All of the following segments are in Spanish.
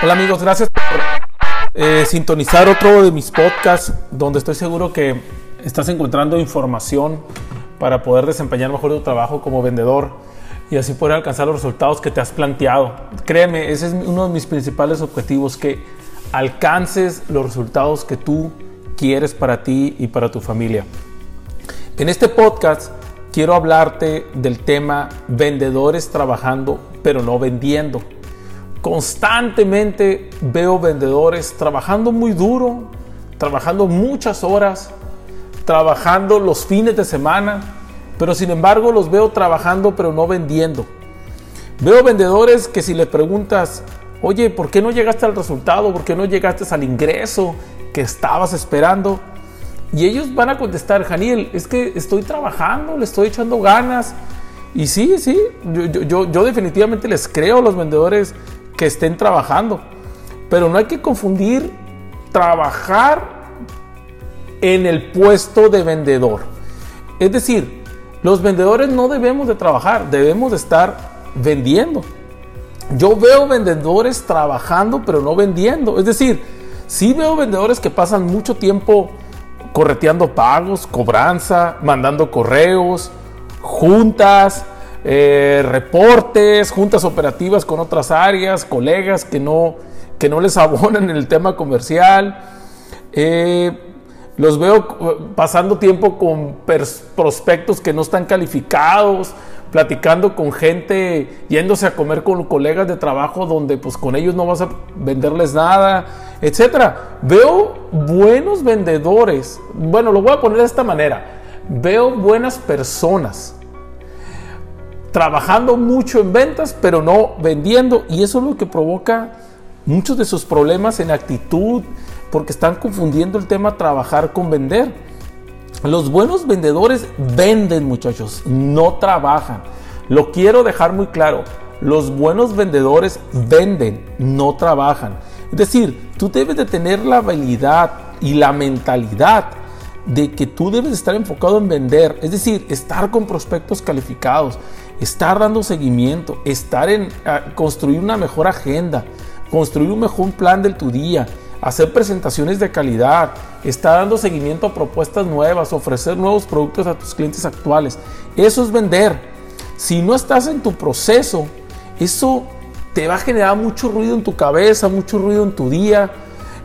Hola amigos, gracias por eh, sintonizar otro de mis podcasts donde estoy seguro que estás encontrando información para poder desempeñar mejor tu trabajo como vendedor y así poder alcanzar los resultados que te has planteado. Créeme, ese es uno de mis principales objetivos, que alcances los resultados que tú quieres para ti y para tu familia. En este podcast quiero hablarte del tema vendedores trabajando pero no vendiendo. Constantemente veo vendedores trabajando muy duro, trabajando muchas horas, trabajando los fines de semana, pero sin embargo los veo trabajando pero no vendiendo. Veo vendedores que si les preguntas, oye, ¿por qué no llegaste al resultado? ¿Por qué no llegaste al ingreso que estabas esperando? Y ellos van a contestar, Janiel, es que estoy trabajando, le estoy echando ganas. Y sí, sí, yo, yo, yo definitivamente les creo a los vendedores que estén trabajando. Pero no hay que confundir trabajar en el puesto de vendedor. Es decir, los vendedores no debemos de trabajar, debemos de estar vendiendo. Yo veo vendedores trabajando pero no vendiendo. Es decir, sí veo vendedores que pasan mucho tiempo correteando pagos, cobranza, mandando correos, juntas, eh, reportes, juntas operativas con otras áreas, colegas que no, que no les abonan en el tema comercial. Eh, los veo eh, pasando tiempo con prospectos que no están calificados, platicando con gente, yéndose a comer con colegas de trabajo donde pues con ellos no vas a venderles nada, etcétera. Veo buenos vendedores. Bueno, lo voy a poner de esta manera. Veo buenas personas trabajando mucho en ventas, pero no vendiendo y eso es lo que provoca muchos de sus problemas en actitud, porque están confundiendo el tema trabajar con vender. Los buenos vendedores venden, muchachos, no trabajan. Lo quiero dejar muy claro. Los buenos vendedores venden, no trabajan. Es decir, tú debes de tener la habilidad y la mentalidad de que tú debes estar enfocado en vender, es decir, estar con prospectos calificados, estar dando seguimiento, estar en construir una mejor agenda, construir un mejor plan de tu día, hacer presentaciones de calidad, estar dando seguimiento a propuestas nuevas, ofrecer nuevos productos a tus clientes actuales. Eso es vender. Si no estás en tu proceso, eso te va a generar mucho ruido en tu cabeza, mucho ruido en tu día,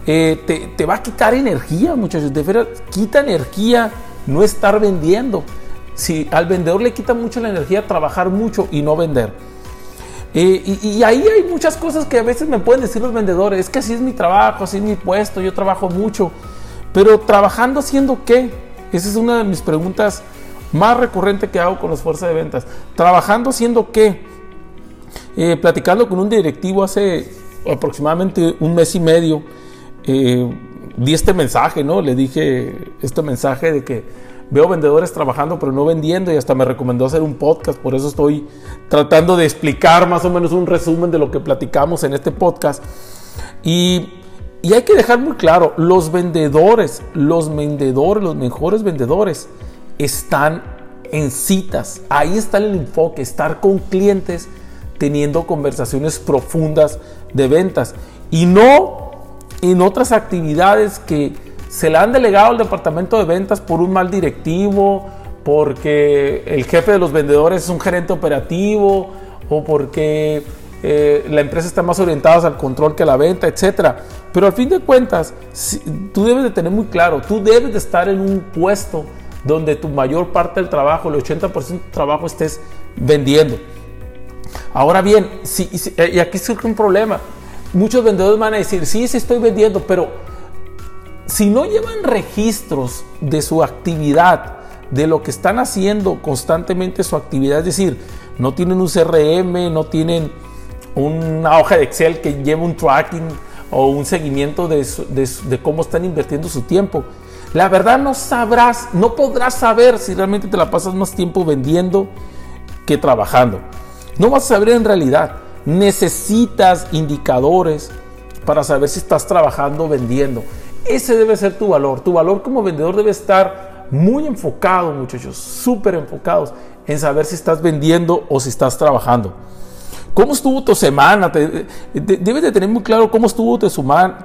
eh, te, va a quitar energía, muchachos. De quita energía no estar vendiendo. Si al vendedor le quita mucho la energía trabajar mucho y no vender. Eh, y, ahí hay muchas cosas que a veces me pueden decir los vendedores, es que así es mi trabajo, así es mi puesto, yo trabajo mucho, pero trabajando haciendo qué? Esa es una de mis preguntas más recurrentes que hago con las fuerzas de ventas. Trabajando haciendo qué? Eh, platicando con un directivo hace aproximadamente un mes y medio, eh, di este mensaje, ¿no? Le dije este mensaje de que veo vendedores trabajando pero no vendiendo y hasta me recomendó hacer un podcast, por eso estoy tratando de explicar más o menos un resumen de lo que platicamos en este podcast. Y, y hay que dejar muy claro, los vendedores, los vendedores, los mejores vendedores están en citas, ahí está el enfoque, estar con clientes teniendo conversaciones profundas de ventas. Y no en otras actividades que se le han delegado al departamento de ventas por un mal directivo, porque el jefe de los vendedores es un gerente operativo o porque eh, la empresa está más orientada al control que a la venta, etc. Pero al fin de cuentas, tú debes de tener muy claro, tú debes de estar en un puesto donde tu mayor parte del trabajo, el 80% del trabajo estés vendiendo. Ahora bien, si, y aquí surge un problema. Muchos vendedores van a decir, sí, sí estoy vendiendo, pero si no llevan registros de su actividad, de lo que están haciendo constantemente su actividad, es decir, no tienen un CRM, no tienen una hoja de Excel que lleve un tracking o un seguimiento de, cómo están invirtiendo su tiempo. La verdad no sabrás, no podrás saber si realmente te la pasas más tiempo vendiendo que trabajando. No vas a saber en realidad. Necesitas indicadores para saber si estás trabajando o vendiendo. Ese debe ser tu valor. Tu valor como vendedor debe estar muy enfocado, muchachos, súper enfocados en saber si estás vendiendo o si estás trabajando. ¿Cómo estuvo tu semana? debes de tener muy claro cómo estuvo tu,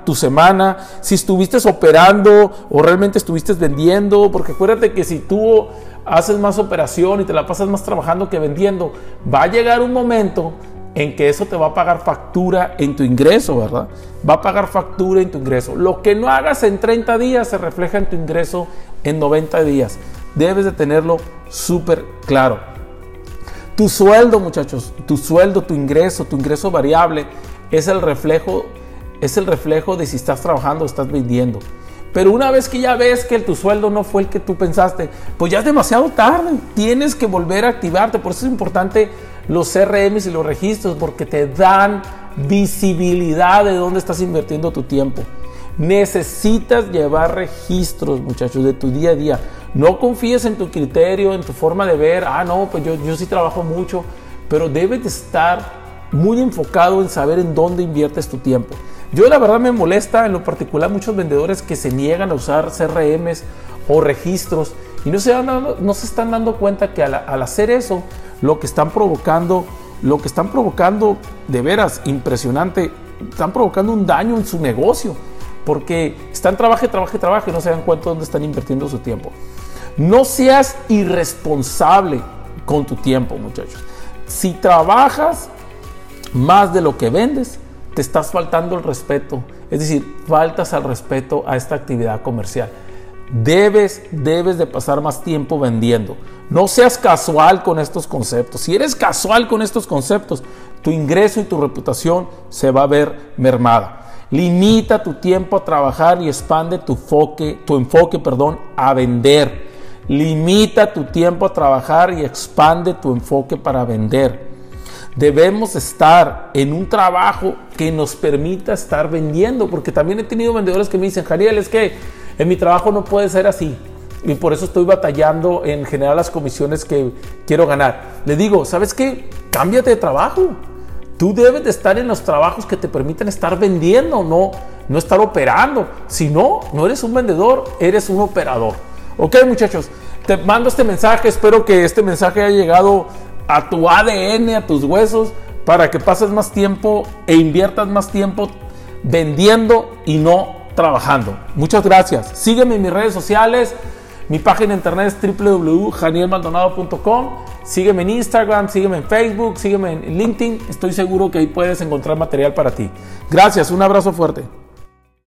tu semana, si estuviste operando o realmente estuviste vendiendo, porque acuérdate que si tú haces más operación y te la pasas más trabajando que vendiendo, va a llegar un momento en que eso te va a pagar factura en tu ingreso, ¿verdad? Va a pagar factura en tu ingreso. Lo que no hagas en 30 días se refleja en tu ingreso en 90 días. Debes de tenerlo súper claro. Tu sueldo, muchachos, tu sueldo, tu ingreso, tu ingreso variable es el reflejo es el reflejo de si estás trabajando o estás vendiendo. Pero una vez que ya ves que tu sueldo no fue el que tú pensaste, pues ya es demasiado tarde. Tienes que volver a activarte. Por eso es importante los CRMs y los registros, porque te dan visibilidad de dónde estás invirtiendo tu tiempo. Necesitas llevar registros, muchachos, de tu día a día. No confíes en tu criterio, en tu forma de ver. Ah, no, pues yo, yo sí trabajo mucho. Pero debes de estar muy enfocado en saber en dónde inviertes tu tiempo. Yo la verdad me molesta en lo particular muchos vendedores que se niegan a usar CRMs o registros y no se, no se están dando cuenta que al, hacer eso lo que están provocando, lo que están provocando de veras impresionante, están provocando un daño en su negocio porque están trabaje, trabaje, trabaje y no se dan cuenta dónde están invirtiendo su tiempo. No seas irresponsable con tu tiempo, muchachos. Si trabajas más de lo que vendes, te estás faltando el respeto. Es decir, faltas al respeto a esta actividad comercial. Debes, debes de pasar más tiempo vendiendo. No seas casual con estos conceptos. Si eres casual con estos conceptos, tu ingreso y tu reputación se va a ver mermada. Limita tu tiempo a trabajar y expande tu tu enfoque, perdón, a vender. Limita tu tiempo a trabajar y expande tu enfoque para vender debemos estar en un trabajo que nos permita estar vendiendo, porque también he tenido vendedores que me dicen, Jariel, es que en mi trabajo no puede ser así. Y por eso estoy batallando en generar las comisiones que quiero ganar. Le digo, ¿sabes qué? Cámbiate de trabajo. Tú debes de estar en los trabajos que te permiten estar vendiendo, no, no estar operando. Si no, no eres un vendedor, eres un operador. Ok, muchachos, te mando este mensaje. Espero que este mensaje haya llegado a tu ADN, a tus huesos, para que pases más tiempo e inviertas más tiempo vendiendo y no trabajando. Muchas gracias. Sígueme en mis redes sociales. Mi página de internet es www.janielmaldonado.com. Sígueme en Instagram, sígueme en Facebook, sígueme en LinkedIn. Estoy seguro que ahí puedes encontrar material para ti. Gracias, un abrazo fuerte.